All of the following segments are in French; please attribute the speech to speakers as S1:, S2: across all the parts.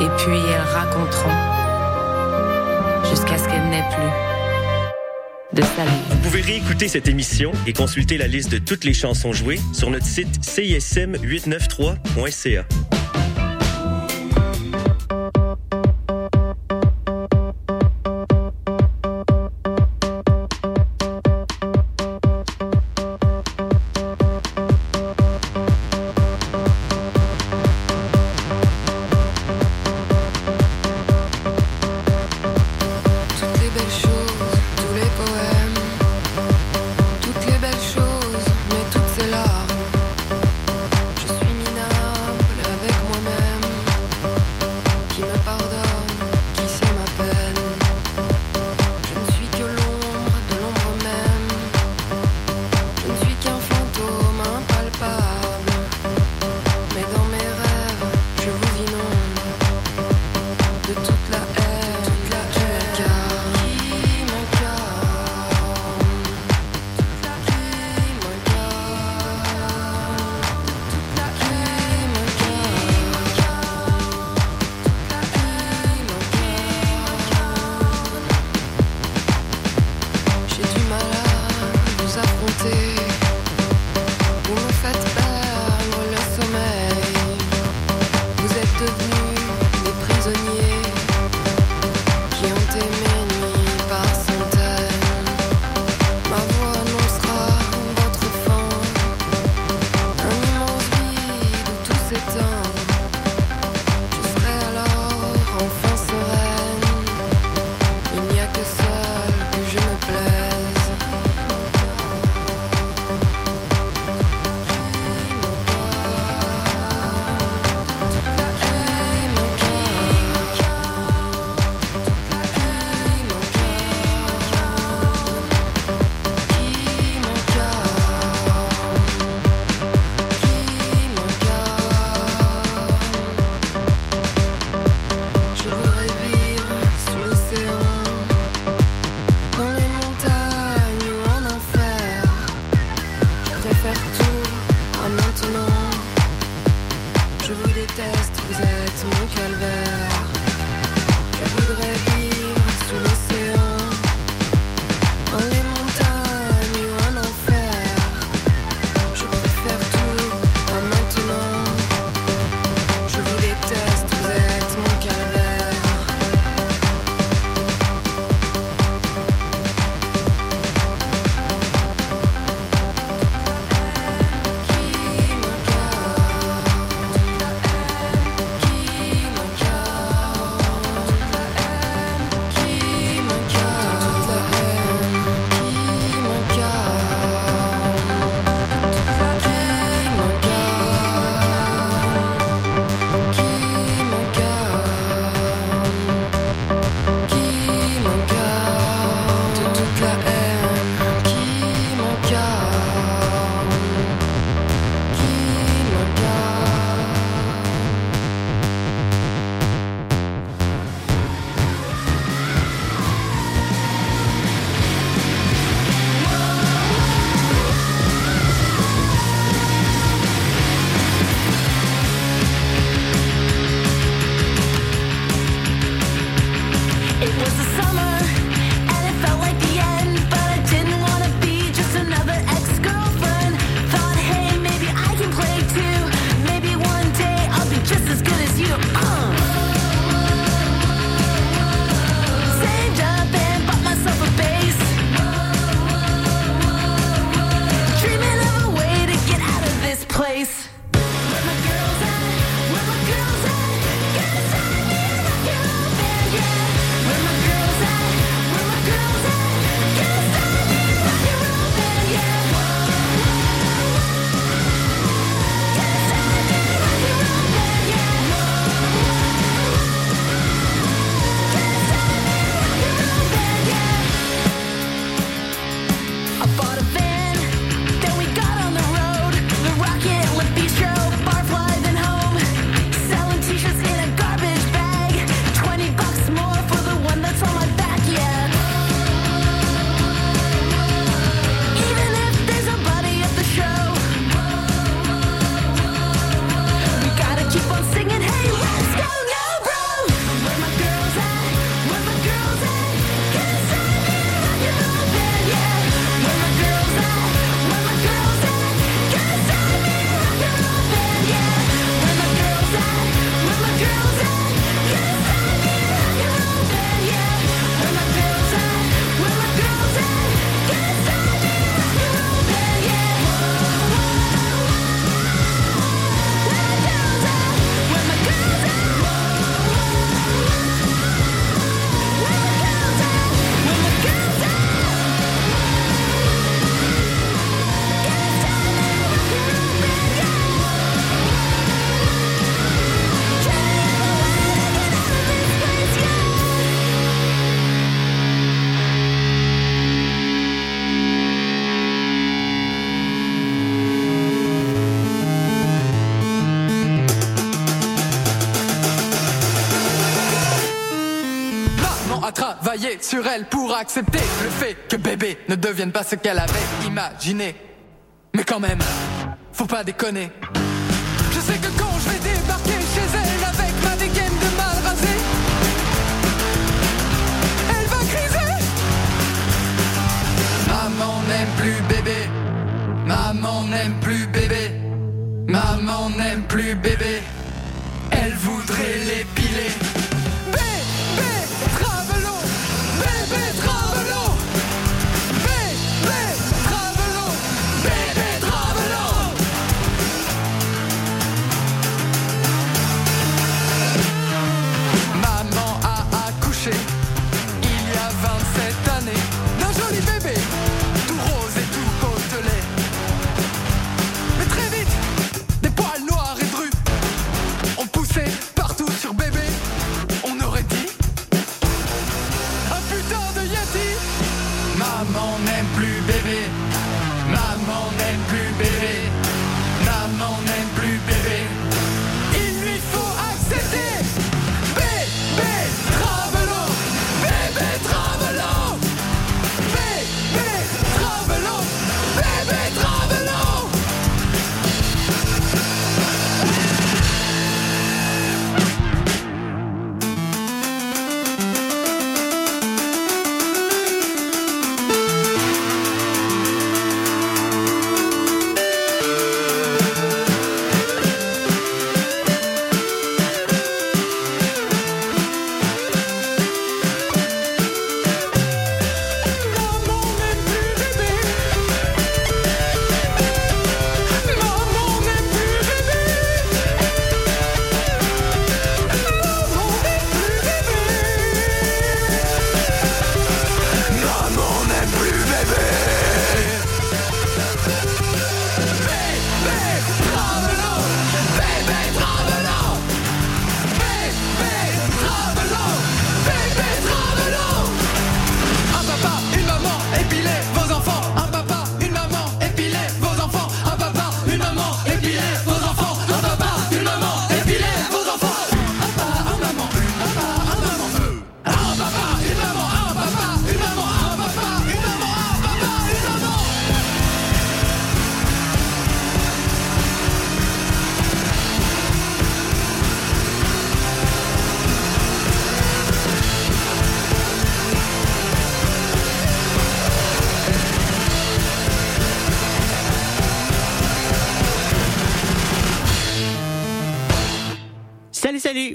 S1: Et puis elles raconteront jusqu'à ce qu'elles n'aient plus de salut.
S2: Vous pouvez réécouter cette émission et consulter la liste de toutes les chansons jouées sur notre site cism893.ca.
S3: elle pour accepter le fait que bébé ne devienne pas ce qu'elle avait imaginé. Mais quand même, faut pas déconner. Je sais que quand je vais débarquer chez elle avec ma dégaine de mal rasé, elle va criser. Maman n'aime plus bébé. Maman n'aime plus bébé. Maman n'aime plus bébé. Elle voudrait l'épiler.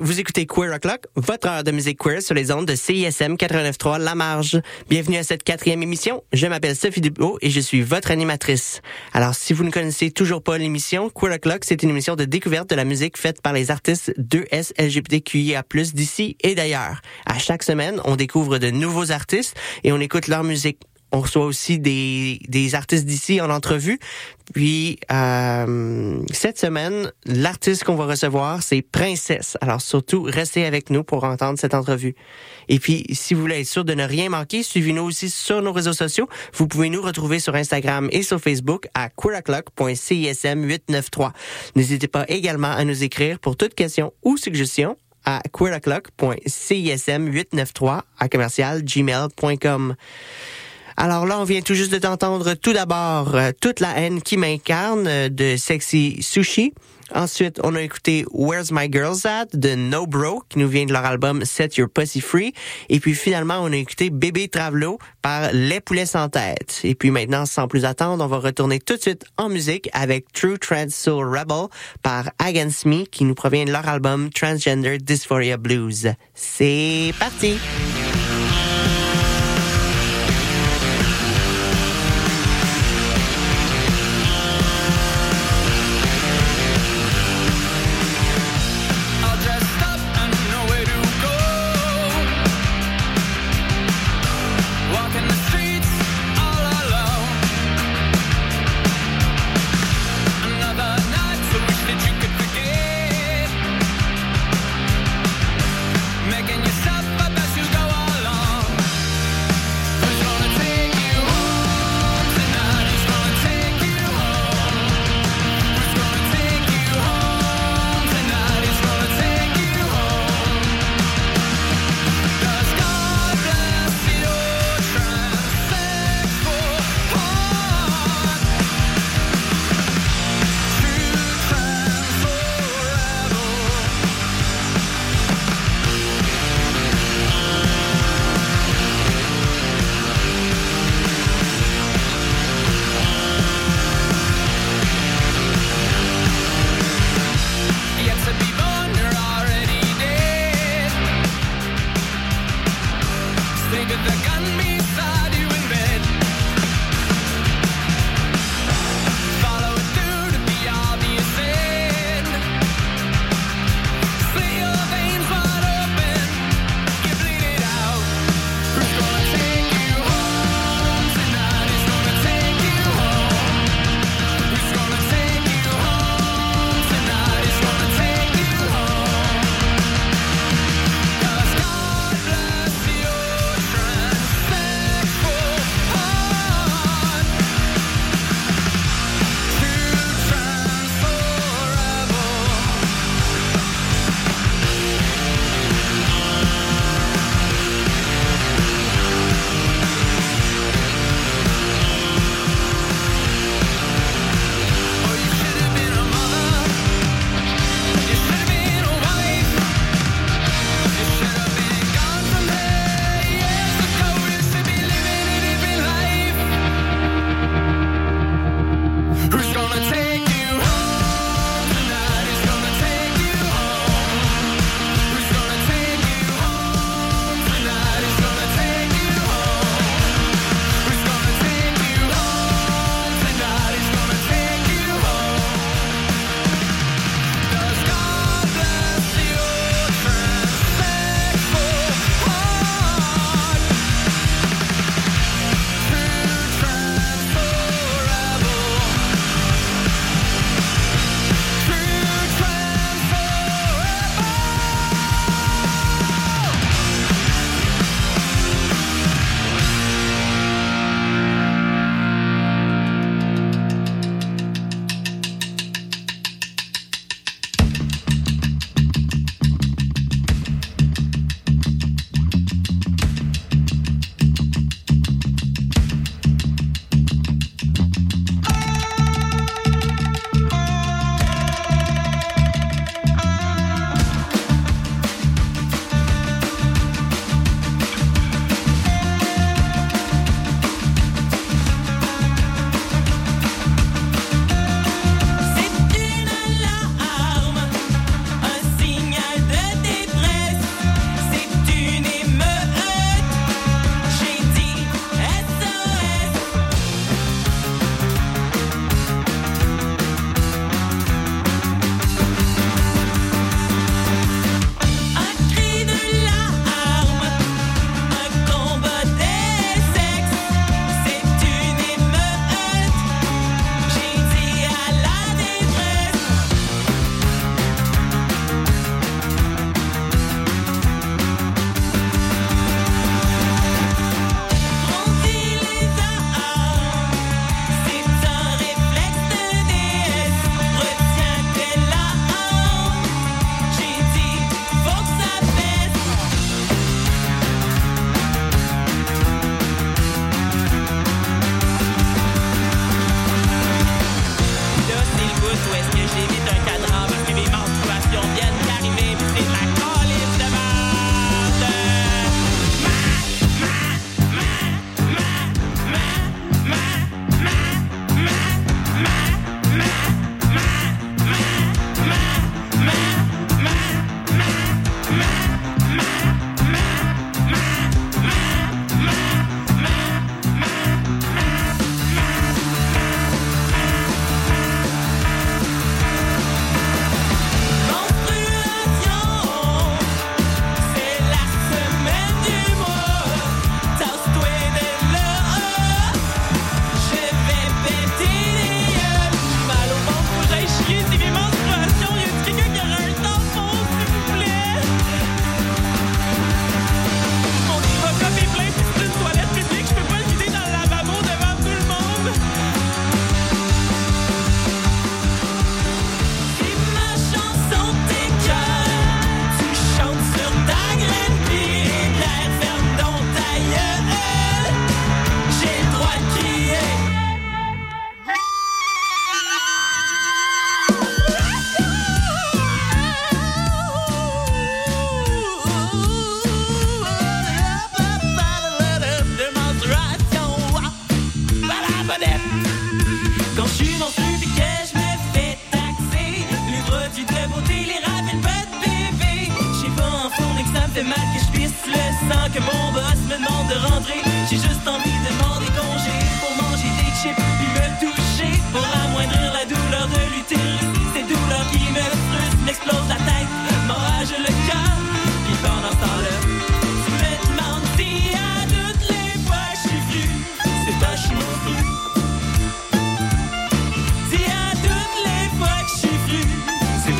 S4: Vous écoutez Queer O'Clock, votre heure de musique queer sur les ondes de CISM 89.3 La Marge. Bienvenue à cette quatrième émission. Je m'appelle Sophie Dubo et je suis votre animatrice. Alors, si vous ne connaissez toujours pas l'émission, Queer O'Clock, c'est une émission de découverte de la musique faite par les artistes 2S LGBTQIA+, d'ici et d'ailleurs. À chaque semaine, on découvre de nouveaux artistes et on écoute leur musique. On reçoit aussi des, des artistes d'ici en entrevue. Puis euh, cette semaine, l'artiste qu'on va recevoir, c'est Princesse. Alors surtout, restez avec nous pour entendre cette entrevue. Et puis, si vous voulez être sûr de ne rien manquer, suivez-nous aussi sur nos réseaux sociaux. Vous pouvez nous retrouver sur Instagram et sur Facebook à queeroclock.cism893. N'hésitez pas également à nous écrire pour toute question ou suggestion à queeroclock.cism893 à commercial gmail.com. Alors là, on vient tout juste de t'entendre tout d'abord euh, Toute la haine qui m'incarne euh, de Sexy Sushi. Ensuite, on a écouté Where's My Girls At de No Bro, qui nous vient de leur album Set Your Pussy Free. Et puis finalement, on a écouté Bébé Travelo par Les Poulets sans tête. Et puis maintenant, sans plus attendre, on va retourner tout de suite en musique avec True Trans Soul Rebel par Against Me, qui nous provient de leur album Transgender Dysphoria Blues. C'est parti!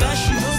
S4: Tashi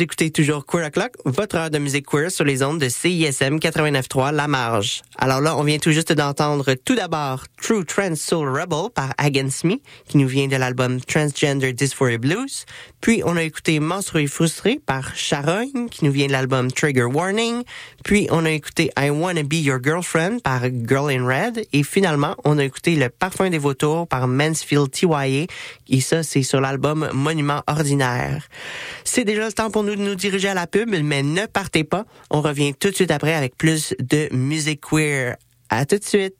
S4: écoutez toujours Queer O'Clock, votre heure de musique queer sur les ondes de CISM 89.3 La Marge. Alors là, on vient tout juste d'entendre tout d'abord True Trans Soul Rebel par Against Me, qui nous vient de l'album Transgender Dysphoria Blues. Puis on a écouté Menstrué Frustré par Charogne, qui nous vient de l'album Trigger Warning. Puis on a écouté I Wanna Be Your Girlfriend par Girl in Red. Et finalement, on a écouté Le Parfum des Vautours par Mansfield TYA. Et ça, c'est sur l'album Monument Ordinaire. C'est déjà le temps pour nous de nous diriger à la pub, mais ne partez pas. On revient tout de suite après avec plus de musique queer. À tout de suite.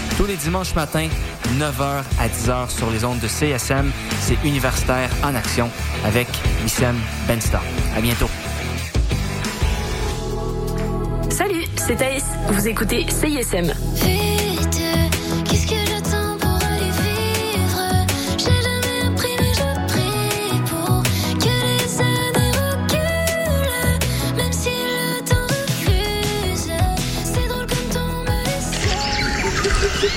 S5: Tous les dimanches matins, 9h à 10h sur les ondes de CSM, c'est Universitaire en Action avec Wissam Bensta. À bientôt.
S6: Salut, c'est Thaïs. Vous écoutez CISM.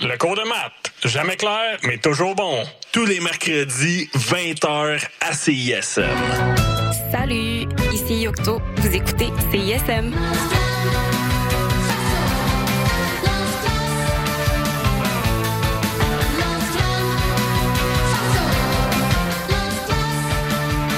S7: Le cours de maths, jamais clair, mais toujours bon. Tous les mercredis, 20h à CISM.
S8: Salut, ici Yocto. Vous écoutez CISM.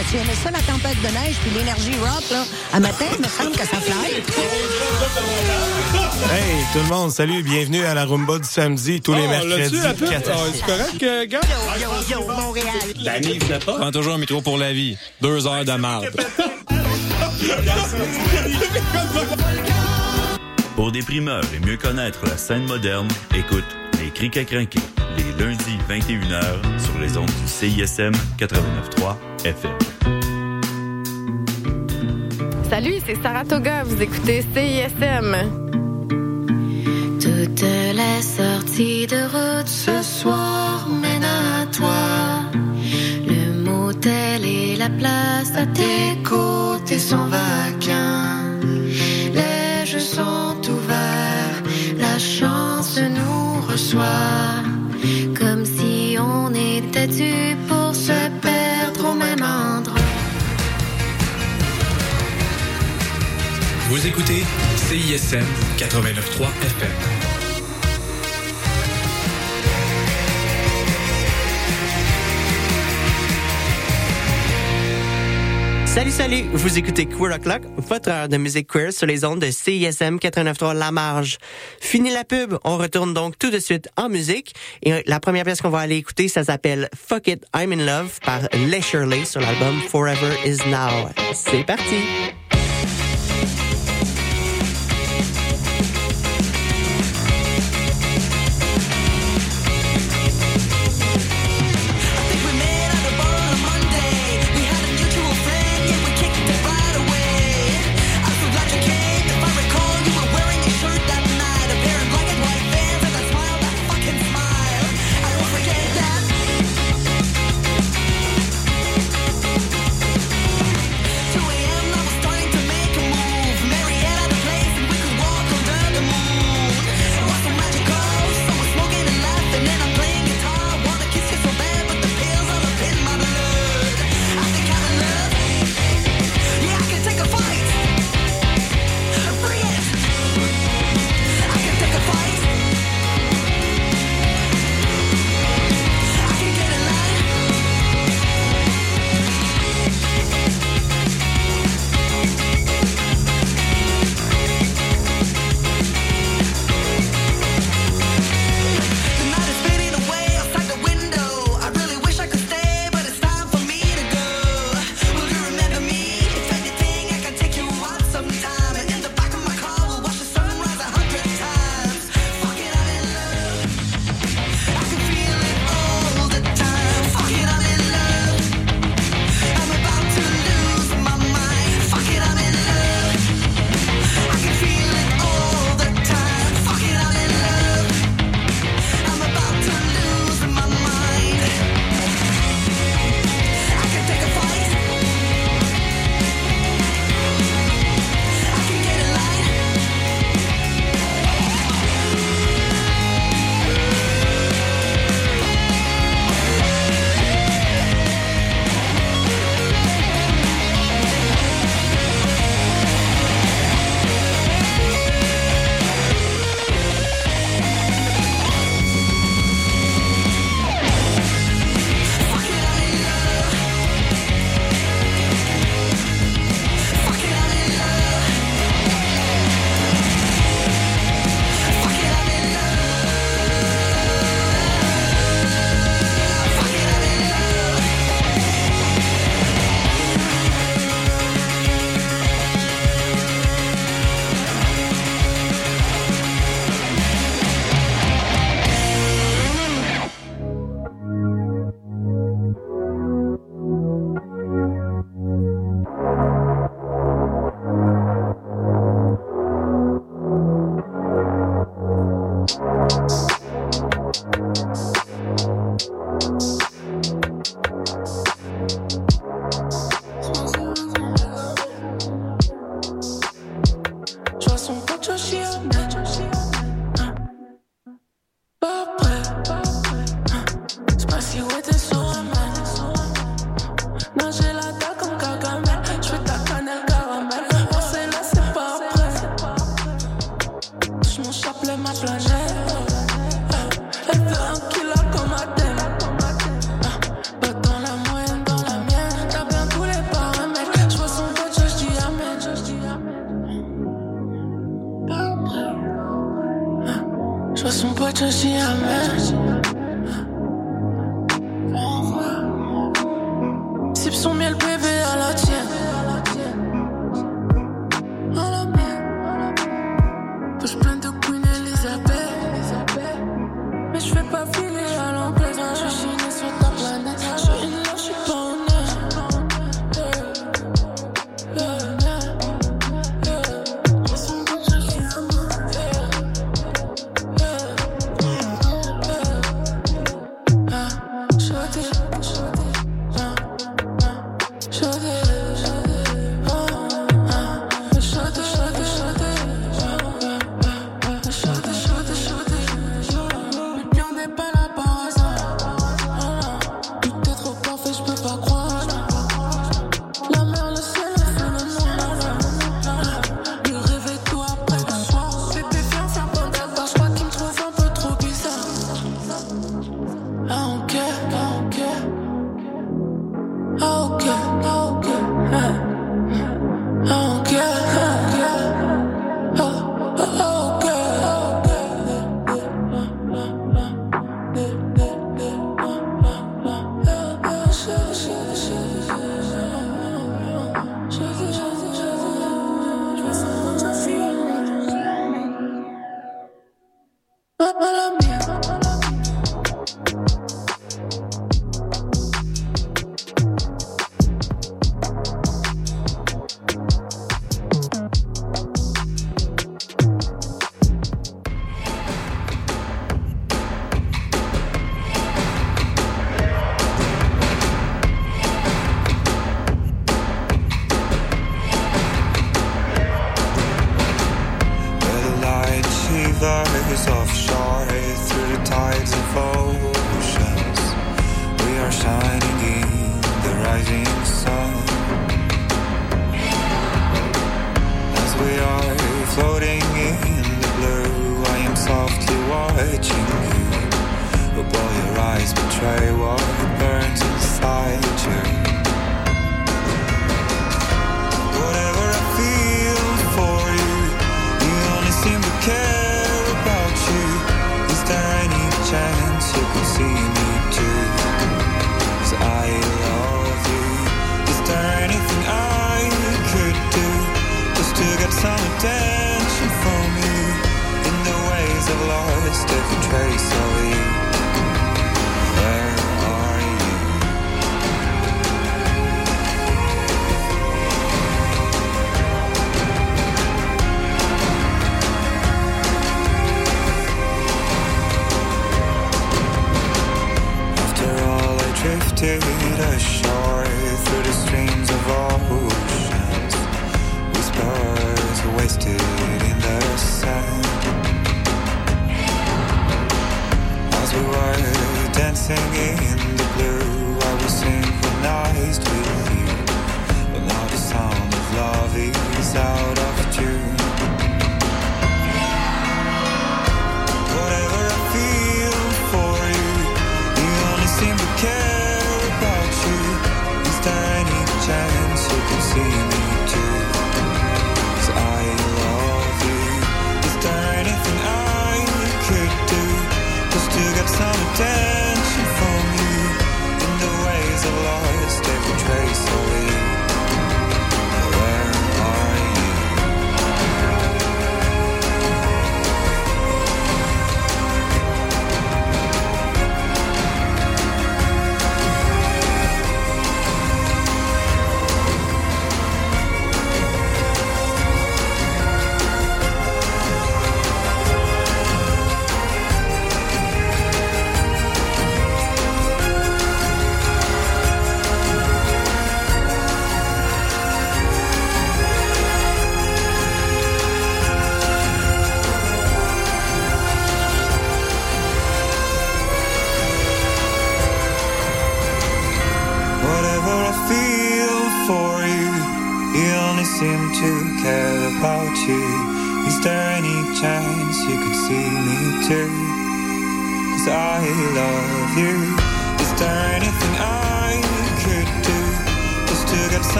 S9: T'as-tu aimé ça, la tempête de neige puis l'énergie rock, là? À matin, il me semble que ça fly.
S10: Hey, tout le monde, salut, bienvenue à la Rumba du samedi, tous les
S11: Oh,
S12: mercredis,
S11: Ah, C'est correct, euh, gars?
S9: Yo, yo, Montréal.
S12: Pas. Prends toujours un micro pour la vie. Deux heures de marde.
S13: Pour des primeurs et mieux connaître la scène moderne, écoute Les Crics à crinquer, les lundis 21h sur les ondes du CISM 89.3 FM.
S14: Salut, c'est Saratoga. Vous écoutez CISM.
S15: Toutes les sorties de route ce soir mènent à toi. Le motel et la place à tes côtés sont vacants. Les jeux sont ouverts, la chance nous reçoit. Comme si on était dû
S4: Vous écoutez CISM 89.3 FM.
S16: Salut, salut! Vous écoutez Queer O'Clock, votre heure de musique queer sur les ondes de CISM 89.3 La Marge. Fini la pub, on retourne donc tout de suite en musique. Et la première pièce qu'on va aller écouter, ça s'appelle Fuck It, I'm in Love par Les Shirley sur l'album Forever Is Now. C'est parti!
S17: Te jamais. Sip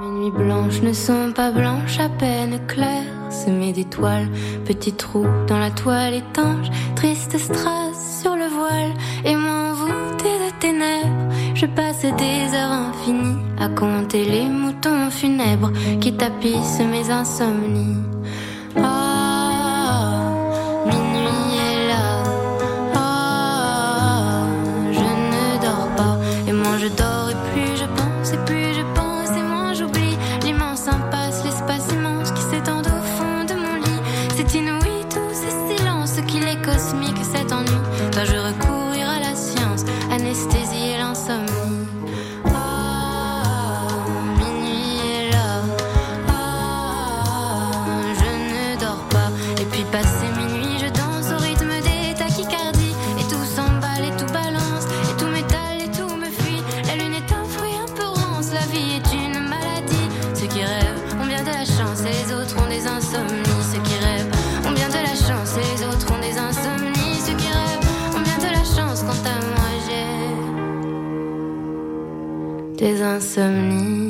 S6: ne sont pas blanches, à peine claires, semées d'étoiles, petits trous dans la toile étanche, triste strass sur le voile, et moi envoûté de ténèbres, je passe des heures infinies à compter les moutons funèbres qui tapissent mes insomnies. Insomnies.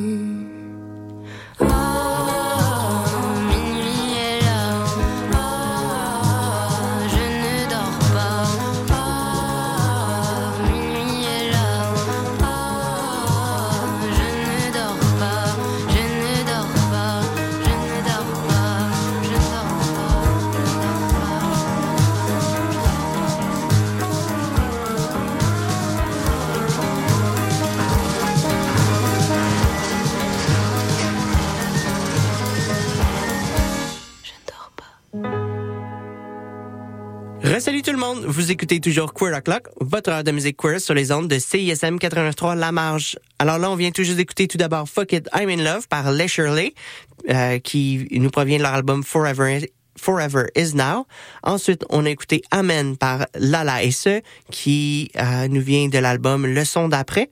S4: Vous écoutez toujours Queer O'Clock, votre heure de musique queer sur les ondes de CISM 89.3 La Marge. Alors là, on vient juste d'écouter tout d'abord Fuck It, I'm in Love par Les Shirley, euh, qui nous provient de leur album Forever Forever Is Now. Ensuite, on a écouté Amen par Lala et ce, qui euh, nous vient de l'album Le son d'après.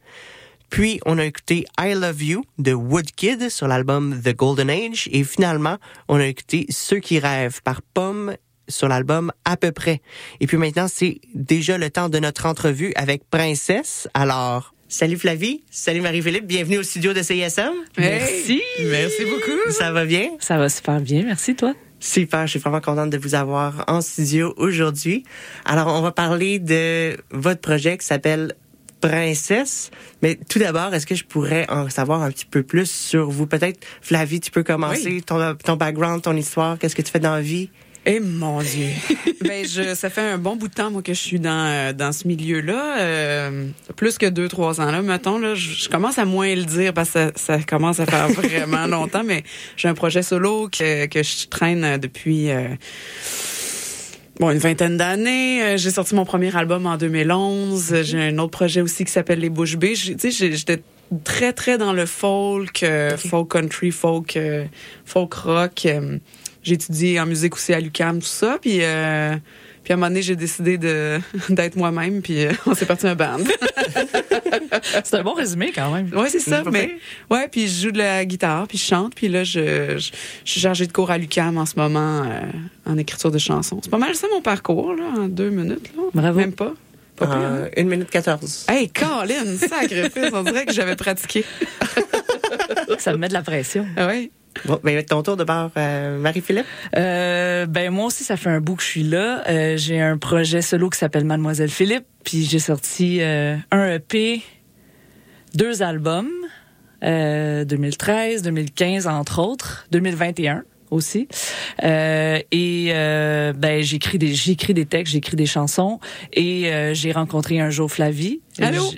S4: Puis, on a écouté I Love You de Woodkid sur l'album The Golden Age. Et finalement, on a écouté Ceux qui rêvent par Pomme sur l'album À peu près. Et puis maintenant, c'est déjà le temps de notre entrevue avec Princesse. Alors, salut Flavie, salut Marie-Philippe, bienvenue au studio de CISM.
S18: Merci.
S4: Merci beaucoup. Ça va bien?
S18: Ça va super bien, merci toi.
S4: Super, je suis vraiment contente de vous avoir en studio aujourd'hui. Alors, on va parler de votre projet qui s'appelle Princesse. Mais tout d'abord, est-ce que je pourrais en savoir un petit peu plus sur vous? Peut-être, Flavie, tu peux commencer ton, ton background, ton histoire, qu'est-ce que tu fais dans la vie?
S19: Eh mon Dieu. ben je, ça fait un bon bout de temps moi que je suis dans euh, dans ce milieu-là, euh, plus que deux trois ans là. Mettons là, je, je commence à moins le dire parce que ça, ça commence à faire vraiment longtemps. Mais j'ai un projet solo que que je traîne depuis. euh, Bon, une vingtaine d'années. Euh, J'ai sorti mon premier album en 2011. J'ai un autre projet aussi qui s'appelle Les Bouches Bées. J'ai- Tu sais, j'étais très, très dans le folk, euh, folk country, folk, euh, folk rock. J'ai étudié en musique aussi à l'UQAM, tout ça. Puis, euh, puis à un moment donné, j'ai décidé de d'être moi-même. Puis euh, on s'est parti un band.
S18: C'est un bon résumé quand même.
S19: Ouais, c'est ça. Mais ouais, puis je joue de la guitare, puis je chante, puis là je, je, je suis chargée de cours à l'UCAM en ce moment euh, en écriture de chansons. C'est pas mal ça mon parcours là, en deux minutes là.
S18: Bravo.
S19: Même pas. Pas hein?
S4: Euh, une minute 14.
S19: Hey, Colin, sacrifice, on dirait que j'avais pratiqué.
S18: Ça me met de la pression.
S19: Ah ouais.
S4: Bon, ben, ton tour de bord, euh, Marie-Philippe.
S18: Euh, ben moi aussi, ça fait un bout que je suis là. Euh, j'ai un projet solo qui s'appelle Mademoiselle Philippe, puis j'ai sorti euh, un EP, deux albums, euh, 2013, 2015 entre autres, 2021 aussi. Euh, et euh, ben j'écris des j'écris des textes, j'écris des chansons et euh, j'ai rencontré un jour Flavie.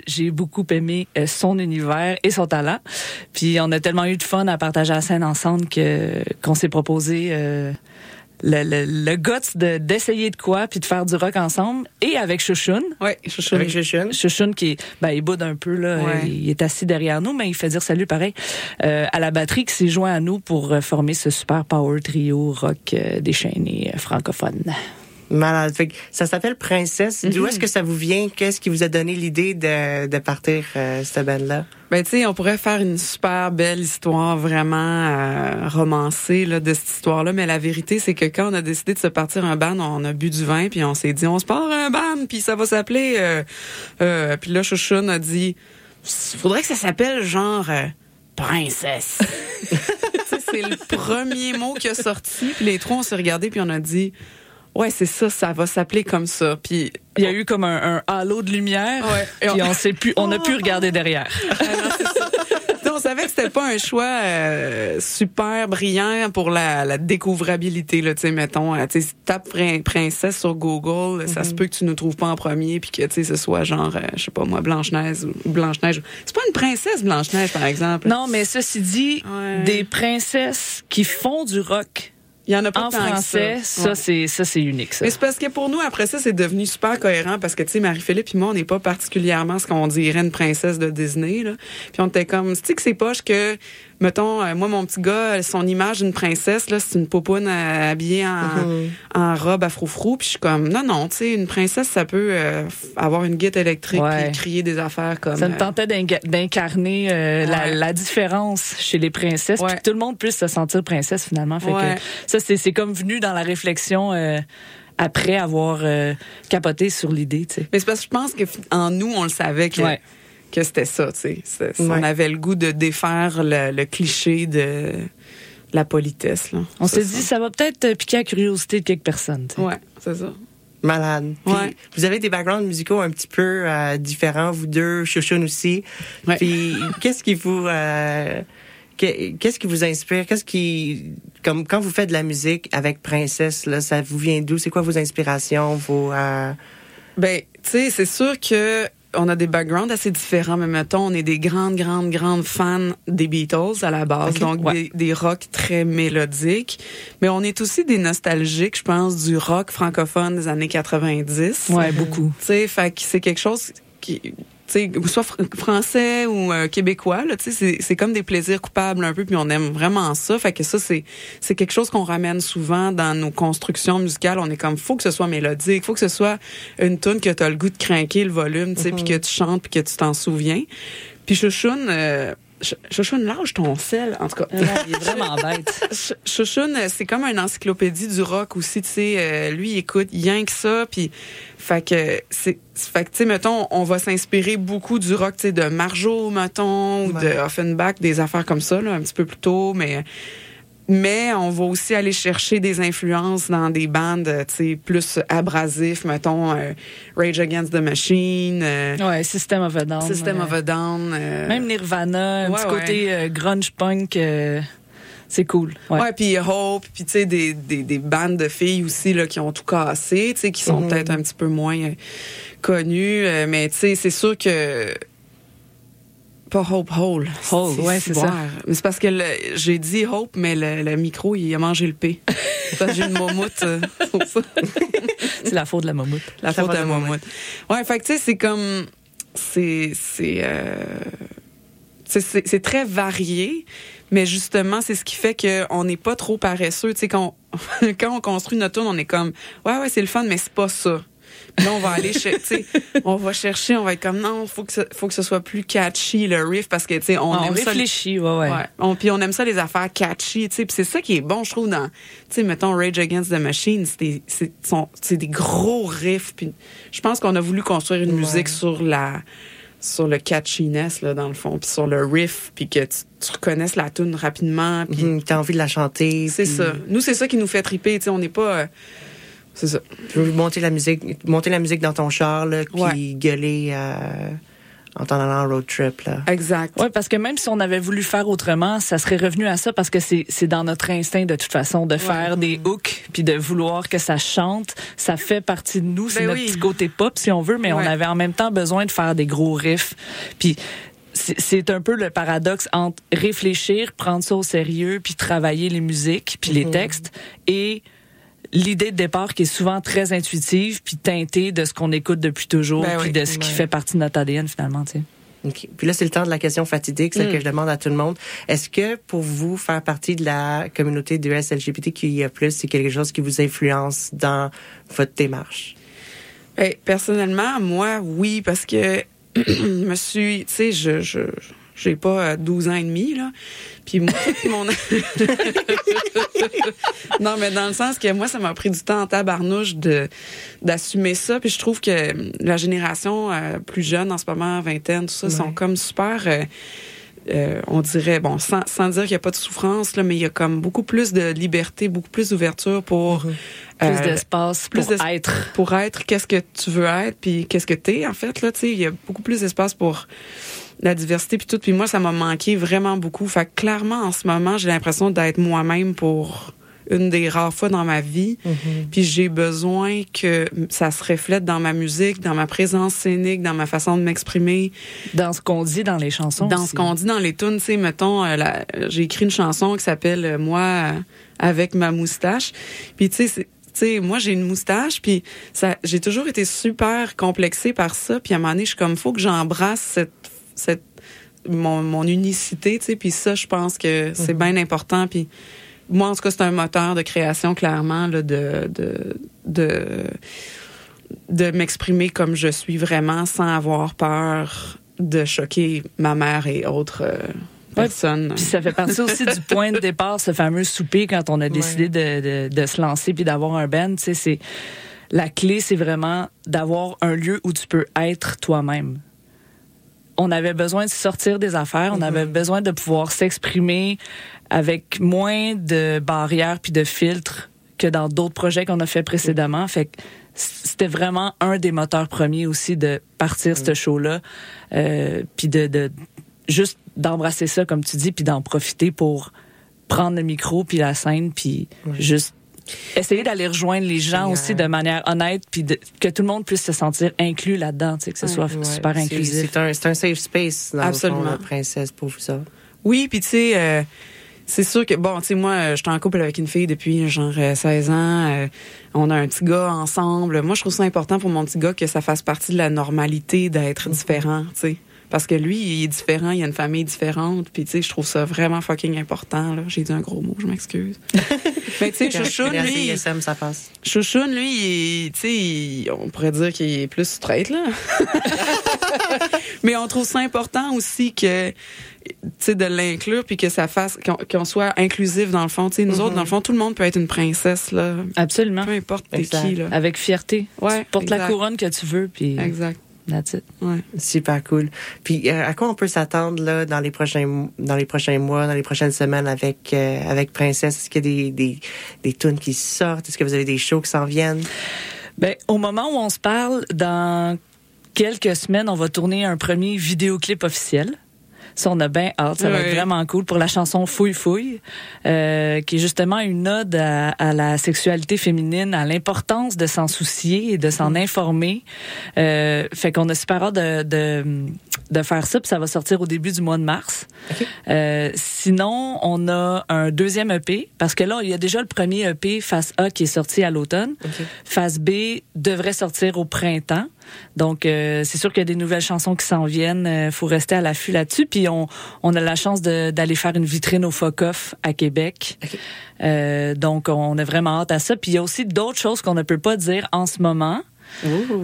S18: J'ai beaucoup aimé euh, son univers et son talent. Puis on a tellement eu de fun à partager la scène ensemble que qu'on s'est proposé euh, le, le, le guts de d'essayer de quoi puis de faire du rock ensemble et avec Chouchoun.
S19: Ouais, Chouchoun.
S4: Avec Chouchoun.
S18: Chouchoun qui ben il boude un peu là,
S19: Ouais.
S18: il est assis derrière nous mais il fait dire salut pareil euh, à la batterie qui s'est joint à nous pour euh, former ce super power trio rock euh, déchaîné francophone.
S4: Malade. Fait que ça s'appelle Princesse. D'où
S19: Mhm.
S4: est-ce que ça vous vient? Qu'est-ce qui vous a donné l'idée de, de partir euh, cette bande-là?
S19: Ben tu sais, on pourrait faire une super belle histoire vraiment euh, romancée là, de cette histoire-là, mais la vérité c'est que quand on a décidé de se partir un band, on a bu du vin puis on s'est dit on se part un band puis ça va s'appeler euh, euh, puis là Chouchoun a dit faudrait que ça s'appelle genre euh, princesse. C'est le premier mot qui a sorti. Puis les trois, on s'est regardés, puis on a dit, ouais, c'est ça, ça va s'appeler comme ça. Puis
S18: Il y a eu comme un, un halo de lumière,
S19: Ouais.
S18: puis on sait plus, on a pu regarder derrière.
S19: Sais, on savait que c'était pas un choix euh, super brillant pour la, la découvrabilité là, tu sais mettons, euh, tu sais prin- princesse sur Google, ça se peut que tu nous trouves pas en premier puis que tu sais ce soit genre euh, je sais pas moi Blanche-Neige ou Blanche-Neige. C'est pas une princesse Blanche-Neige par exemple.
S18: Non, mais ceci dit, des princesses qui font du rock.
S19: Il y en a pas
S18: en
S19: tant que
S18: français,
S19: ça.
S18: ça,
S19: Ouais.
S18: c'est ça c'est unique ça.
S19: Mais c'est parce que pour nous, après ça, c'est devenu super cohérent parce que, tu sais, Marie-Philippe et moi, on n'est pas particulièrement ce qu'on dirait une princesse de Disney, là. Puis on était comme, tu sais que c'est poche que, mettons, euh, moi, mon petit gars, son image d'une princesse, là, c'est une popoune euh, habillée en,
S18: Mhm.
S19: en robe à froufrou. Puis je suis comme, non, non, tu sais, une princesse, ça peut euh, avoir une guette électrique
S18: Ouais.
S19: puis crier des affaires comme...
S18: Ça me tentait d'incarner la, différence chez les princesses, puis que tout le monde puisse se sentir princesse finalement. Fait
S19: Ouais.
S18: que ça, c'est comme venu dans la réflexion après avoir capoté sur l'idée. tu sais.
S19: Mais c'est parce que je pense que en nous, on le savait que,
S18: Ouais.
S19: Que c'était ça, tu sais.
S18: Ouais.
S19: On avait le goût de défaire le, le cliché de la politesse, là.
S18: On s'est dit, ça va peut-être piquer la curiosité de quelques personnes. tu sais.
S19: Ouais, c'est ça.
S4: Malade. Puis,
S19: Ouais.
S4: Vous avez des backgrounds musicaux un petit peu euh, différents, vous deux, Chouchoun aussi. Puis qu'est-ce qui vous euh, que- qu'est-ce qui vous inspire? Qu'est-ce qui comme quand vous faites de la musique avec Princesse là, ça vous vient d'où? C'est quoi vos inspirations, vos euh,
S19: Ben, tu sais, c'est sûr que on a des backgrounds assez différents, mais mettons, on est des grandes, grandes, grandes fans des Beatles à la base, donc
S18: Ouais.
S19: des, des rocks très mélodiques. Mais on est aussi des nostalgiques, je pense, du rock francophone des années 90.
S18: Ouais, beaucoup.
S19: Tu sais, fait que c'est quelque chose qui, soit fr- français ou euh, québécois, là, tu sais, c'est- c'est comme des plaisirs coupables un peu, puis on aime vraiment ça. Fait que ça, c'est c'est quelque chose qu'on ramène souvent dans nos constructions musicales. On est comme, faut que ce soit mélodique, faut que ce soit une tune que tu as le goût de craquer le volume, tu sais, puis que tu chantes, puis que tu t'en souviens. Puis Chouchoun, euh, Ch- Chouchoun, lâche ton sel, en tout cas.
S18: il est vraiment bête.
S19: Ch- Chouchoun, euh, c'est comme une encyclopédie du rock aussi, tu sais. euh, lui, il écoute rien que ça, puis fait que c'est, fait que tu sais, mettons, on va s'inspirer beaucoup du rock, tu sais, de Marjo, mettons, ou de. Offenbach, des affaires comme ça, là, un petit peu plus tôt, mais mais on va aussi aller chercher des influences dans des bandes, euh, tu sais, plus abrasifs, mettons euh, Rage Against the Machine, euh,
S18: Ouais, System of a Down.
S19: System of a Down,
S18: Même Nirvana, un
S19: Ouais,
S18: petit
S19: ouais.
S18: côté grunge punk, c'est cool. Ouais.
S19: Puis Hope, puis tu sais des, des, des bandes de filles aussi là qui ont tout cassé, tu sais qui sont
S18: Mhm.
S19: peut-être un petit peu moins connues, mais tu sais c'est sûr que pas Hope Hole.
S18: Hole, ouais, c'est ça.
S19: Mais c'est parce que j'ai dit Hope, mais le, le micro il a mangé le P. parce que j'ai une momoute. euh, c'est pour ça.
S18: C'est la faute de la mammouth.
S19: La faute à la mamoute. Ouais, fait que tu sais c'est comme c'est c'est euh, c'est- très varié, mais justement, c'est ce qui fait qu'on n'est pas trop paresseux. Tu sais, quand, on- quand on construit notre tune, on est comme, ouais, ouais, c'est le fun, mais c'est pas ça. Là, on va aller, sais, on va chercher, on va être comme, non, faut que, ce, faut que ce soit plus catchy, le riff, parce que, tu sais, on,
S18: On
S19: aime ça.
S18: réfléchit, ouais, ouais.
S19: On, puis on aime ça, les affaires catchy, tu sais. Puis c'est ça qui est bon, je trouve, dans, tu sais, mettons, Rage Against the Machine, c'est des, c'est, gros riffs. Puis je pense qu'on a voulu construire une musique sur la sur le catchiness, là, dans le fond, puis sur le riff, puis que tu, tu reconnaisses la tune rapidement. Puis
S4: Mhm, t'as envie de la chanter.
S19: c'est ça. Nous, c'est ça qui nous fait triper, tu sais, on n'est pas... euh, c'est ça.
S4: Tu veux monter la musique, monter la musique dans ton char là, puis
S19: Ouais.
S4: gueuler euh, en t'en allant en road trip là.
S19: Exact.
S18: Oui, parce que même si on avait voulu faire autrement, ça serait revenu à ça parce que c'est c'est dans notre instinct de toute façon de faire des hooks puis de vouloir que ça chante. Ça fait partie de nous, c'est
S19: Ben
S18: notre
S19: oui.
S18: petit côté pop si on veut, mais on avait en même temps besoin de faire des gros riffs. Puis c'est c'est un peu le paradoxe entre réfléchir, prendre ça au sérieux, puis travailler les musiques, puis les
S4: Mhm.
S18: textes, et l'idée de départ qui est souvent très intuitive, puis teintée de ce qu'on écoute depuis toujours,
S4: Ben
S18: puis
S4: oui.
S18: de ce qui fait partie de notre ADN finalement. Tu sais.
S4: Puis là, c'est le temps de la question fatidique, celle
S18: Mm.
S4: que je demande à tout le monde. Est-ce que pour vous, faire partie de la communauté du SLGBTQIA+, c'est quelque chose qui vous influence dans votre démarche?
S19: Ben, personnellement, moi, oui, parce que je me suis, tu sais, je, je, j'ai pas euh, 12 ans et demi, là. Puis moi, mon... non, mais dans le sens que moi, ça m'a pris du temps en tabarnouche de, d'assumer ça. Puis je trouve que la génération euh, plus jeune, en ce moment, vingtaine, tout ça, sont comme super... euh, euh, on dirait, bon, sans, sans dire qu'il n'y a pas de souffrance, là, mais il y a comme beaucoup plus de liberté, beaucoup plus d'ouverture pour...
S18: Plus
S19: euh,
S18: d'espace
S19: plus
S18: pour
S19: d'es-
S18: être.
S19: Pour être, qu'est-ce que tu veux être, puis qu'est-ce que t'es, en fait, là, tu sais, il y a beaucoup plus d'espace pour la diversité, puis tout. Puis moi, ça m'a manqué vraiment beaucoup. Fait que clairement, en ce moment, j'ai l'impression d'être moi-même pour une des rares fois dans ma vie. Puis j'ai besoin que ça se reflète dans ma musique, dans ma présence scénique, dans ma façon de m'exprimer.
S18: Dans ce qu'on dit dans les chansons.
S19: Dans
S18: aussi.
S19: ce qu'on dit dans les tunes, tu sais, mettons, euh, j'ai écrit une chanson qui s'appelle euh, Moi euh, avec ma moustache. Puis tu sais, c'est- tu sais, moi j'ai une moustache, puis ça, j'ai toujours été super complexée par ça. Puis à un moment donné, je suis comme, faut que j'embrasse cette, cette mon, mon unicité, tu sais. Puis ça, je pense que c'est bien important. Puis moi, en tout cas, c'est un moteur de création, clairement, là, de, de, de, de m'exprimer comme je suis vraiment sans avoir peur de choquer ma mère et autres euh, personnes.
S18: Puis ça fait partie aussi du point de départ, ce fameux souper quand on a décidé de, de, de se lancer puis d'avoir un band. Tu sais, c'est la clé, c'est vraiment d'avoir un lieu où tu peux être toi-même. On avait besoin de sortir des affaires, on avait besoin de pouvoir s'exprimer avec moins de barrières puis de filtres que dans d'autres projets qu'on a fait précédemment. Fait que c'était vraiment un des moteurs premiers aussi de partir ce show-là, euh, puis de, de juste d'embrasser ça comme tu dis, puis d'en profiter pour prendre le micro puis la scène, puis juste essayer d'aller rejoindre les gens aussi de manière honnête, puis de- que tout le monde puisse se sentir inclus là-dedans, tu sais, que ce soit
S4: Ouais.
S18: super inclusif.
S4: C'est un, c'est un safe space, dans
S19: Absolument.
S4: le fond, la princesse, pour ça.
S19: Oui, puis tu sais, euh, c'est sûr que, bon, tu sais, moi, euh, je suis en couple avec une fille depuis genre euh, 16 ans. euh, on a un petit gars ensemble. Moi, je trouve ça important pour mon petit gars que ça fasse partie de la normalité d'être différent, tu sais. Parce que lui, il est différent, il a une famille différente. Puis, tu sais, je trouve ça vraiment fucking important. là. J'ai dit un gros mot, je m'excuse. Mais, tu sais, Chouchoune,
S4: La
S19: lui...
S4: CISM, ça passe.
S19: Chouchoune, lui, tu sais, on pourrait dire qu'il est plus straight, là. Mais on trouve ça important aussi que, tu sais, de l'inclure puis que ça fasse, qu'on qu'on soit inclusif dans le fond. Tu sais, nous autres, dans le fond, tout le monde peut être une princesse, là.
S18: Absolument.
S19: Peu importe t'es qui, là.
S18: Avec fierté.
S19: Ouais,
S18: tu portes la
S19: exact.
S18: couronne que tu veux, puis
S19: Exact.
S18: That's it.
S19: Ouais.
S4: Super cool. Puis euh, à quoi on peut s'attendre là dans les prochains dans les prochains mois, dans les prochaines semaines avec euh, avec Princesse? Est-ce qu'il y a des des des tunes qui sortent? Est-ce que vous avez des shows qui s'en viennent?
S18: Ben, au moment où on se parle, dans quelques semaines, on va tourner un premier vidéoclip officiel. Ça, on a bien hâte. Ça va être vraiment cool pour la chanson Fouille Fouille, euh, qui est justement une ode à, à la sexualité féminine, à l'importance de s'en soucier et de s'en informer. Euh, fait qu'on a super hâte de, de, de faire ça, puis ça va sortir au début du mois de mars. Euh, sinon, on a un deuxième EP, parce que là, il y a déjà le premier EP, Face A, qui est sorti à l'automne. Phase B devrait sortir au printemps. Donc, euh, c'est sûr qu'il y a des nouvelles chansons qui s'en viennent. Il faut rester à l'affût là-dessus. Puis, on, on a la chance d'aller faire une vitrine au Focoff à Québec. Euh, donc, on a vraiment hâte à ça. Puis, il y a aussi d'autres choses qu'on ne peut pas dire en ce moment.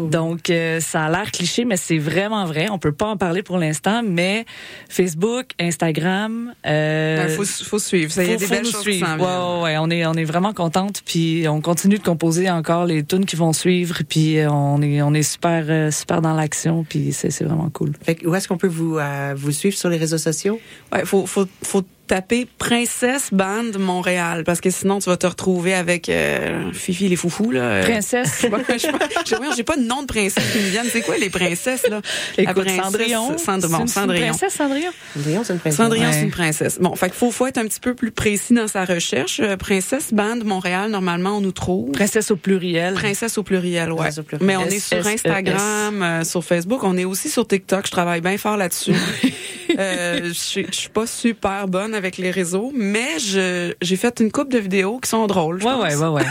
S18: Donc, euh, ça a l'air cliché, mais c'est vraiment vrai. On peut pas en parler pour l'instant, mais Facebook, Instagram, euh,
S19: Ouais, faut, faut suivre. Ça, il y a des belles
S18: nous
S19: choses qui
S18: suivre. Ouais, ouais. On est, on est vraiment contente, puis on continue de composer encore les tunes qui vont suivre, puis euh, on est, on est super, super dans l'action, puis c'est, c'est vraiment cool.
S4: Fait que où est-ce qu'on peut vous euh, vous suivre sur les réseaux sociaux?
S19: Ouais, faut, faut, faut taper Princesse Band Montréal parce que sinon tu vas te retrouver avec euh, Fifi les foufous là. Euh,
S18: Princesse.
S19: J'ai pas de nom de princesse qui me viennent. C'est quoi les princesses là? La
S18: Écoute,
S19: princesse
S18: Cendrillon.
S19: Cendre- bon, Cendrillon.
S18: princesse, Cendrillon?
S4: Cendrillon, c'est une princesse.
S19: Cendrillon,
S18: Ouais.
S19: c'est une princesse. Bon, fait qu'il faut, faut être un petit peu plus précis dans sa recherche. Euh, princesse Band Montréal, normalement, on nous trouve.
S18: Princesse au pluriel.
S19: Princesse au pluriel, ouais.
S4: Au pluriel.
S19: Mais on est sur. Instagram, euh, sur Facebook. On est aussi sur TikTok. Je travaille bien fort là-dessus. euh, je suis- je suis pas super bonne avec les réseaux, mais je- j'ai fait une coupe de vidéos qui sont drôles. je
S18: Ouais, ouais, ouais, ouais.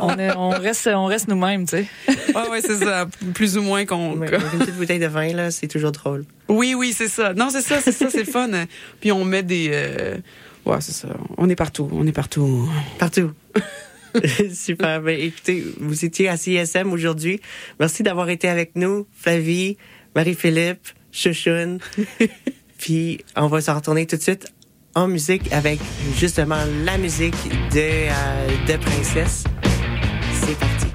S18: on, est, on reste, on reste nous-mêmes, tu sais.
S19: Ouais, ouais, c'est ça. Plus ou moins qu'on.
S4: Ouais, une petite bouteille de vin là, c'est toujours drôle.
S19: Oui, oui, c'est ça. Non, c'est ça, c'est ça, c'est le fun. Puis on met des. euh, Ouais, c'est ça. On est partout. On est partout.
S4: Partout. Super. Ben, écoutez, vous étiez à CISM aujourd'hui. Merci d'avoir été avec nous, Flavie, Marie-Philippe, Chouchoune. Puis, on va se retourner tout de suite en musique avec justement la musique de, euh, de Princesse. C'est parti.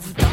S20: Vous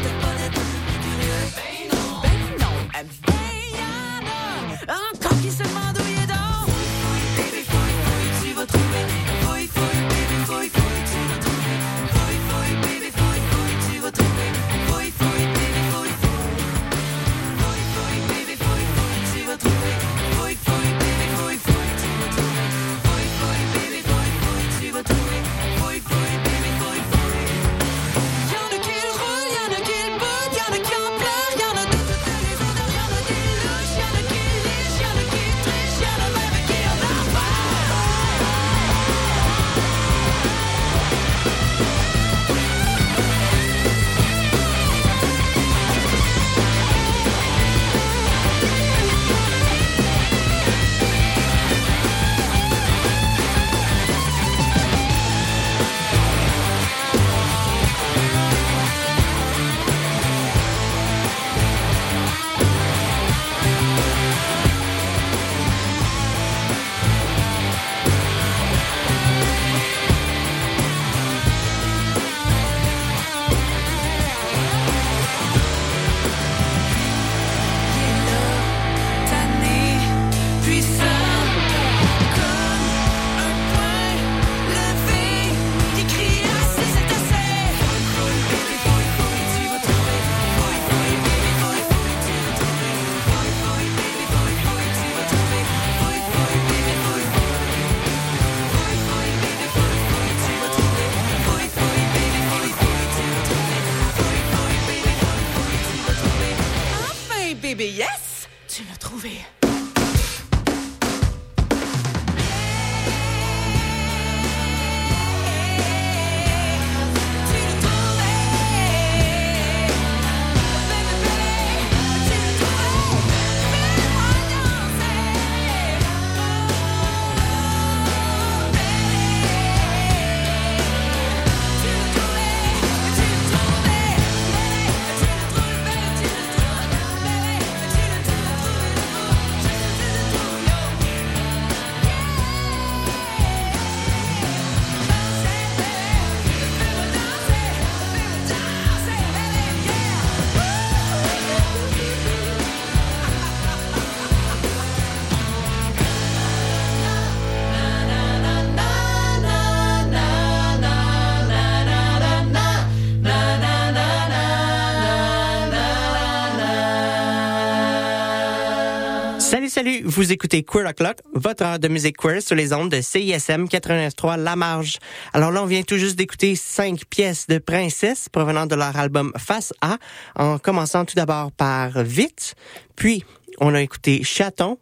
S4: Vous écoutez Queer O'Clock, votre heure de musique queer sur les ondes de CISM 89.3 La Marge. Alors là, on vient tout juste d'écouter cinq pièces de princesses provenant de leur album Face A, en commençant tout d'abord par Vite, puis on a écouté Chaton,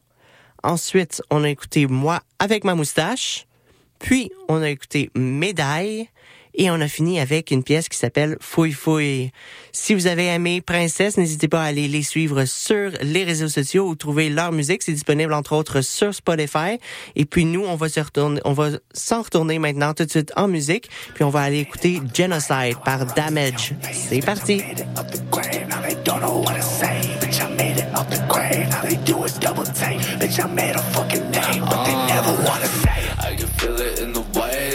S4: ensuite on a écouté Moi avec ma moustache, puis on a écouté Médaille, et on a fini avec une pièce qui s'appelle Fouille Fouille. Si vous avez aimé Princesse, n'hésitez pas à aller les suivre sur les réseaux sociaux ou trouver leur musique. C'est disponible entre autres sur Spotify. Et puis nous, on va s'en retourner maintenant tout de suite en musique. Puis on va aller écouter Genocide par Damage. C'est parti.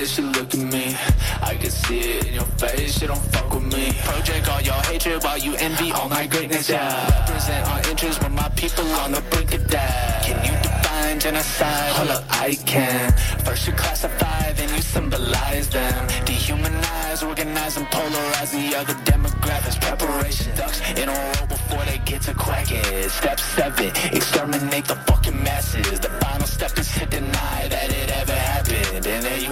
S21: That you look at me. I can see it in your face, you don't fuck with me. Project all your hatred while you envy all my greatness, yeah. Represent our interests when my people on the brink of death. Can you define genocide? Hold up, I can. First you classify, then you symbolize them. Dehumanize, organize, and polarize the other demographics. Preparation ducks in a row before they get to cracking. Step seven, exterminate the fucking masses. The final step is to deny that it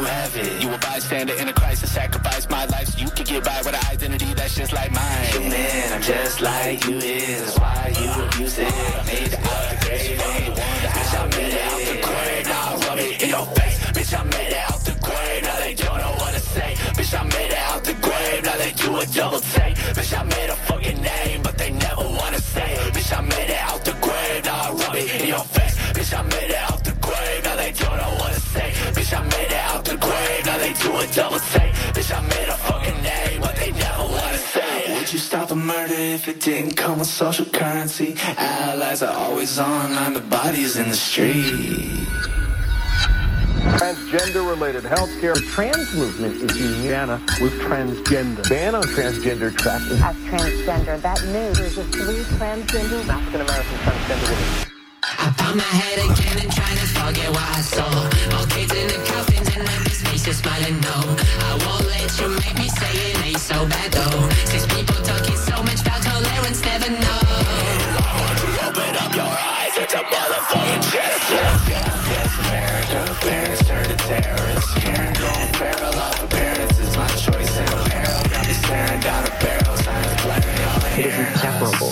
S21: have it. You a bystander in a crisis, sacrifice my life so you can get by with an identity that's just like mine. Human, I'm just like you is. Why you abuse it. I made it out the grave. The one that bitch, I made it out the grave. Now I rub it in your face. Bitch, I made it out the grave. Now they don't know what to say. Bitch, I made it out the grave. Now they do a double take. Bitch, I made a fucking name, but they never wanna say. Bitch, I made it out the grave. Now I rub it in your face. Bitch, I made it out grave. Now they don't know what to say. Bitch, I made it out the grave. Now they do a double take. Bitch, I made a fucking name, but they never wanna say. Would you stop a murder if it didn't come with social currency? Allies are always online, the bodies in the street.
S22: Transgender related health care. The trans movement is Indiana with transgender. Ban on transgender tracking.
S23: As transgender, that means there's a three transgender
S22: African-American transgender women.
S20: I found my head again and trying to forget what I saw. All kids in the coffins and empty spaces smiling no. I won't let you make me say it ain't so bad though. Since people talking so much about tolerance, never know.
S21: Open up your eyes, it's a motherfucking chest. Yes, yes, America. Parents turn to terrorists. Karen going feral off appearances. My choice in apparel. Got me staring down a barrel. Signs blaring all I
S24: It is
S21: hear.
S24: inseparable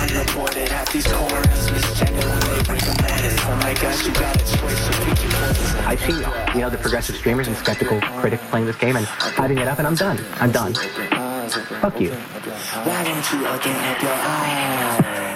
S21: morning, most go unreported. Half these corners when they bring them. Oh my gosh, you got a choice, pick your poison.
S24: I see, you know, the progressive streamers and skeptical critics playing this game and hyping it up, and I'm done. I'm done. Fuck you.
S21: Why don't you up your eyes?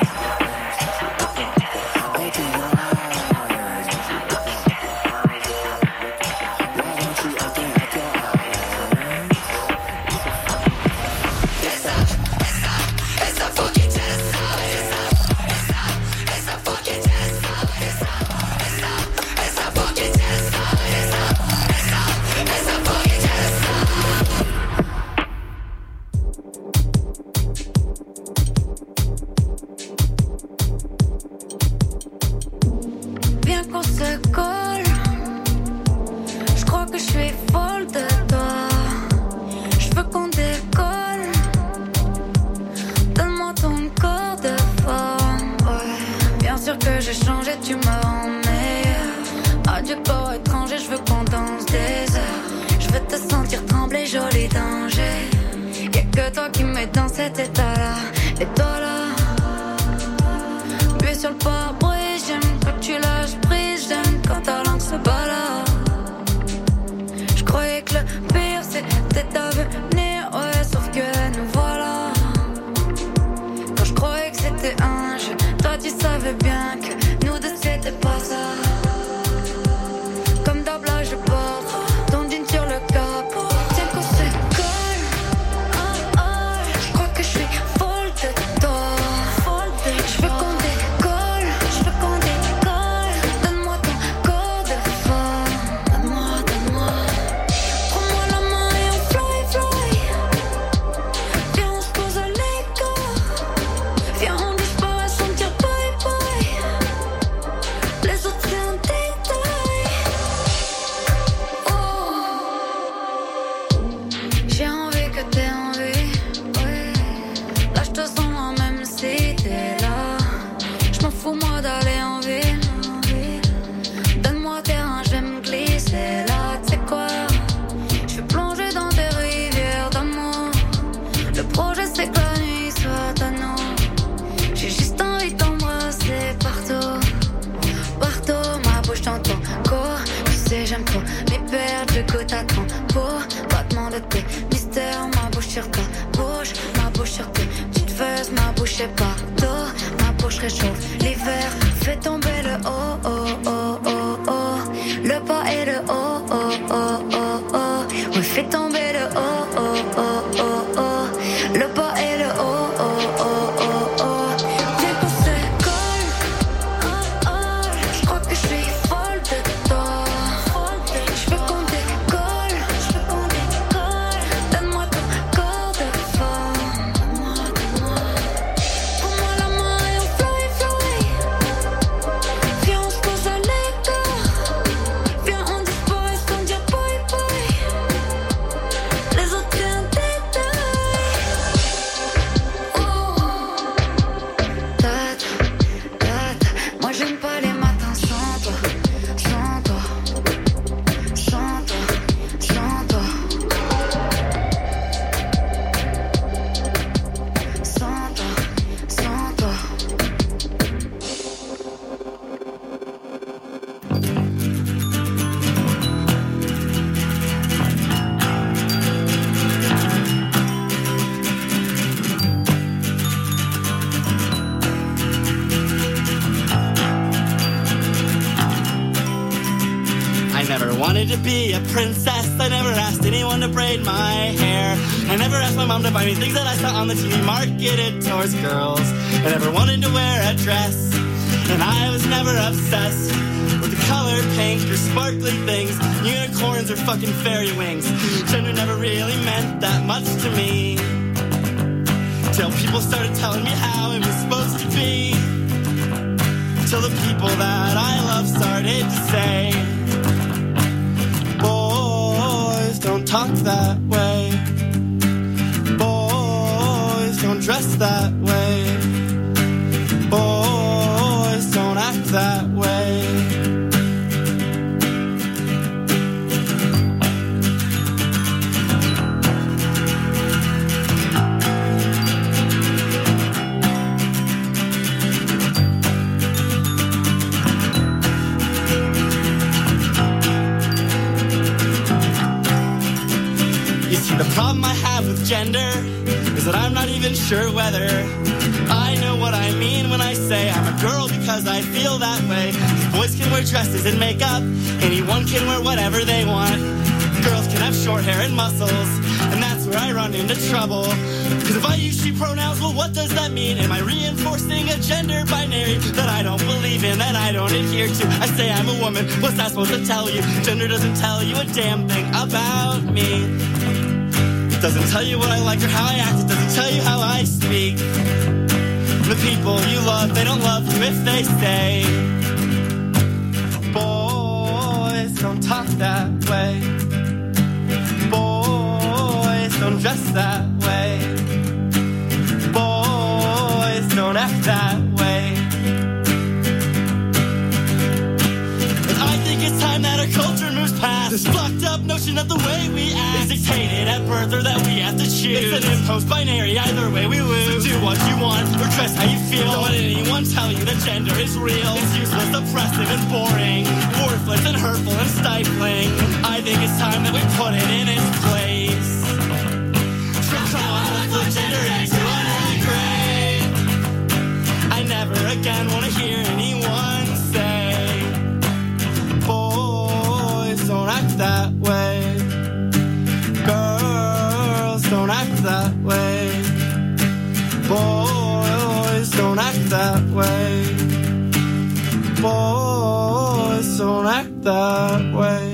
S17: 21 je, Toi tu savais bien que réchauffe l'hiver. Fais tomber
S25: sparkly things, unicorns or fucking fairy wings. Gender never really meant that much to me. Till people started telling me how it was supposed to be. Till the people that I love started to say, Boys don't talk that way. Boys don't dress that way. Sure whether I know what I mean when I say I'm a girl because I feel that way. boys can wear dresses and makeup, anyone can wear whatever they want. Girls can have short hair and muscles, and that's where I run into trouble. Because if I use she pronouns, well, what does that mean? Am I reinforcing a gender binary that I don't believe in, that I don't adhere to? I say I'm a woman, what's that supposed to tell you? Gender doesn't tell you a damn thing about me. It doesn't tell you what I like or how I act. Tell you how I speak. The people you love, they don't love you if they say, Boys don't talk that way. Boys don't dress that way. Boys don't act that way. And I think it's time that our culture past this fucked up notion that the way we act is dictated at birth or that we have to choose. It's an imposed binary, either way we lose. So do what you want or dress how you feel. Don't let anyone tell you that gender is real. It's useless, oppressive, and boring. Worthless and hurtful and stifling. I think it's time that we put it in its place. So come on, let's put gender into an early grade. I never again want to hear anyone act that way. Girls don't act that way. Boys don't act that way. Boys don't act that way.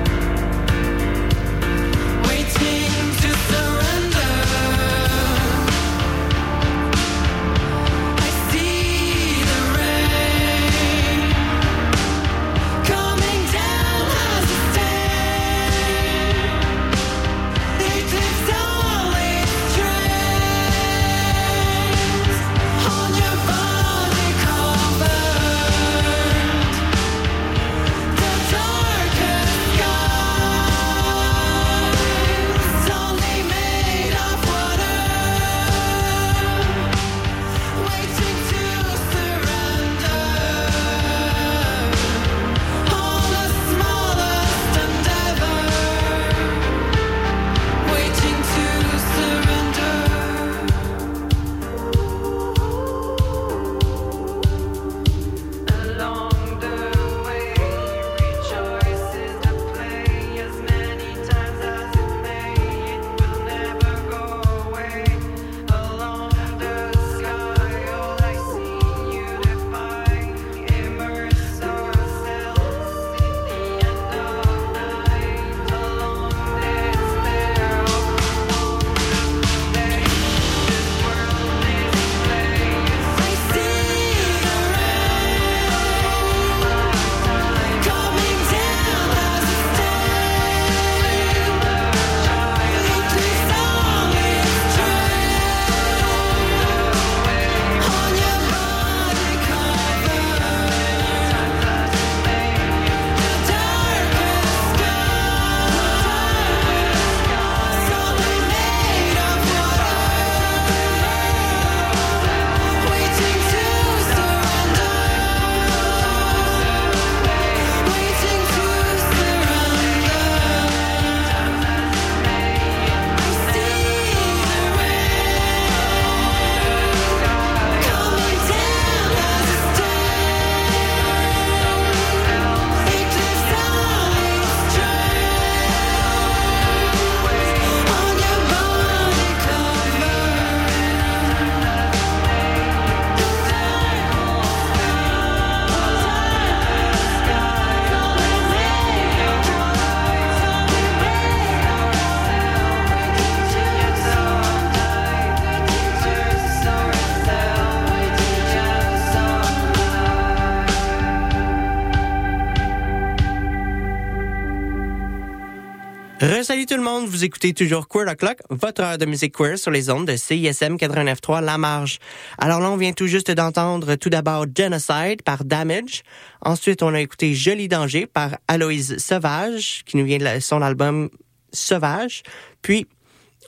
S4: Resalut tout le monde, vous écoutez toujours Queer O'Clock, votre heure de musique queer sur les ondes de CISM 89.3 La Marge. Alors là, on vient tout juste d'entendre tout d'abord Genocide par Damage. Ensuite, on a écouté Joli Danger par Aloïse Sauvage, qui nous vient de son album Sauvage. Puis,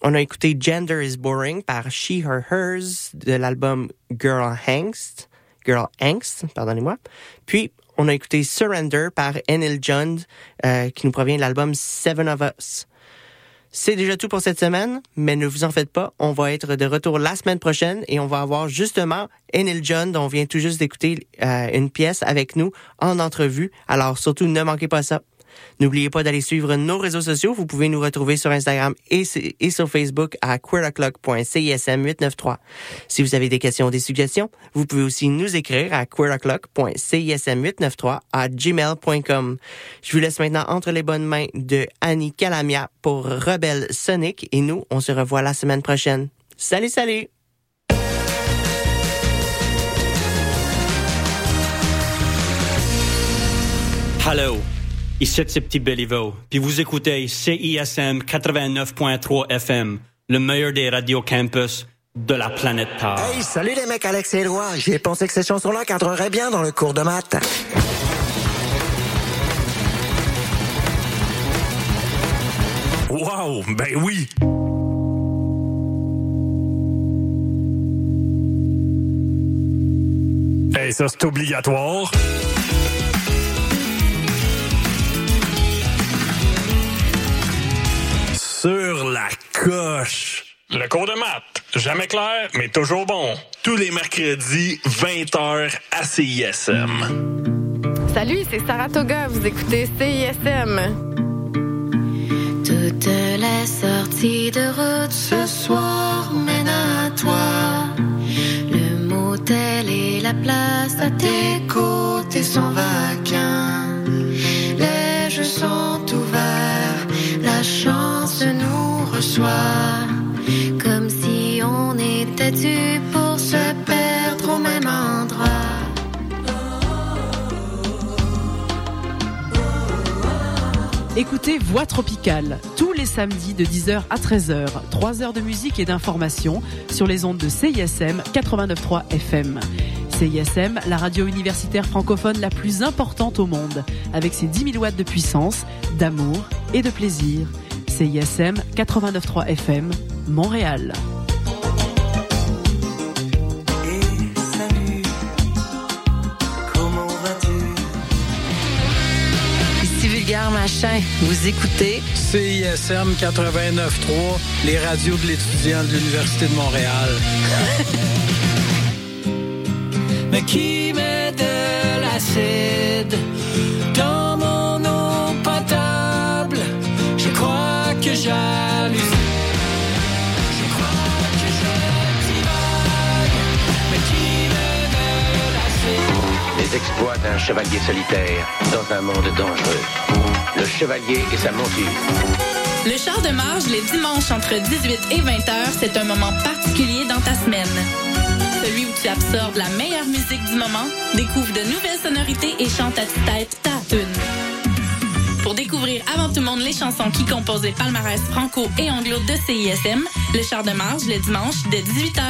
S4: on a écouté Gender is Boring par She, Her, Hers de l'album Girl Angst. Girl Angst, pardonnez-moi. Puis, on a écouté Surrender par Enil John, euh, qui nous provient de l'album Seven of Us. C'est déjà tout pour cette semaine, mais ne vous en faites pas, on va être de retour la semaine prochaine et on va avoir justement Enil John, dont on vient tout juste d'écouter euh, une pièce avec nous en entrevue. Alors surtout, ne manquez pas ça. N'oubliez pas d'aller suivre nos réseaux sociaux. Vous pouvez nous retrouver sur Instagram et, sur Facebook à queeroclock.cism893. Si vous avez des questions ou des suggestions, vous pouvez aussi nous écrire à queeroclock.cism893 à gmail.com. Je vous laisse maintenant entre les bonnes mains de Annie Calamia pour Rebelle Sonic et nous, on se revoit la semaine prochaine. Salut, salut!
S26: Hello, ici c'est Petit Béliveau, puis vous écoutez CISM 89.3 FM, le meilleur des radios campus de la planète Terre.
S22: Hey, salut les mecs, Alex et Éloi. J'ai pensé que ces chansons-là cadreraient bien dans le cours de maths.
S17: Wow, ben oui. Hey, ça c'est obligatoire. Sur la coche. Le cours de maths, jamais clair, mais toujours bon. Tous les mercredis, 20h à CISM.
S14: Salut, c'est Saratoga. Vous écoutez CISM.
S15: Toutes les sorties de route ce soir mènent à toi. Le motel et la place à tes côtés sont vacants. Reçoit. Comme si on était dû pour se perdre au même endroit.
S27: Écoutez Voix Tropicale tous les samedis de 10h à 13h. 3 heures de musique et d'information sur les ondes de CISM 89.3 FM. CISM, la radio universitaire francophone la plus importante au monde, avec ses 10 000 watts de puissance, d'amour et de plaisir. CISM 89.3 FM, Montréal.
S22: Comment vas-tu?
S1: Ici Vulgaire Machin, vous écoutez
S28: CISM 89.3, les radios de l'étudiant de l'Université de Montréal.
S3: mais qui met de l'acide dans de l'acide
S29: Les exploits d'un chevalier solitaire dans un monde dangereux. Le chevalier et sa monture.
S30: Le char de marge les dimanches entre 18 et 20 heures, c'est un moment particulier dans ta semaine. Celui où tu absorbes la meilleure musique du moment, découvre de nouvelles sonorités et chante à tue-tête ta tune. Pour découvrir avant tout le monde les chansons qui composent les palmarès franco et anglo de CISM, le char de marge le dimanche dès 18h.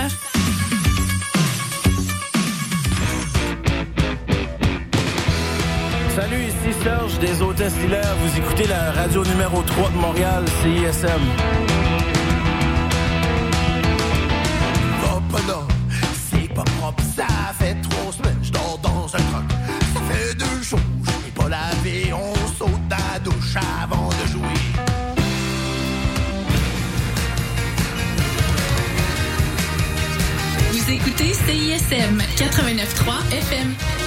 S31: Salut, ici Serge des Hôtesses Hilaire. Vous écoutez la radio numéro 3 de Montréal, CISM.
S30: CISM 89.3 FM.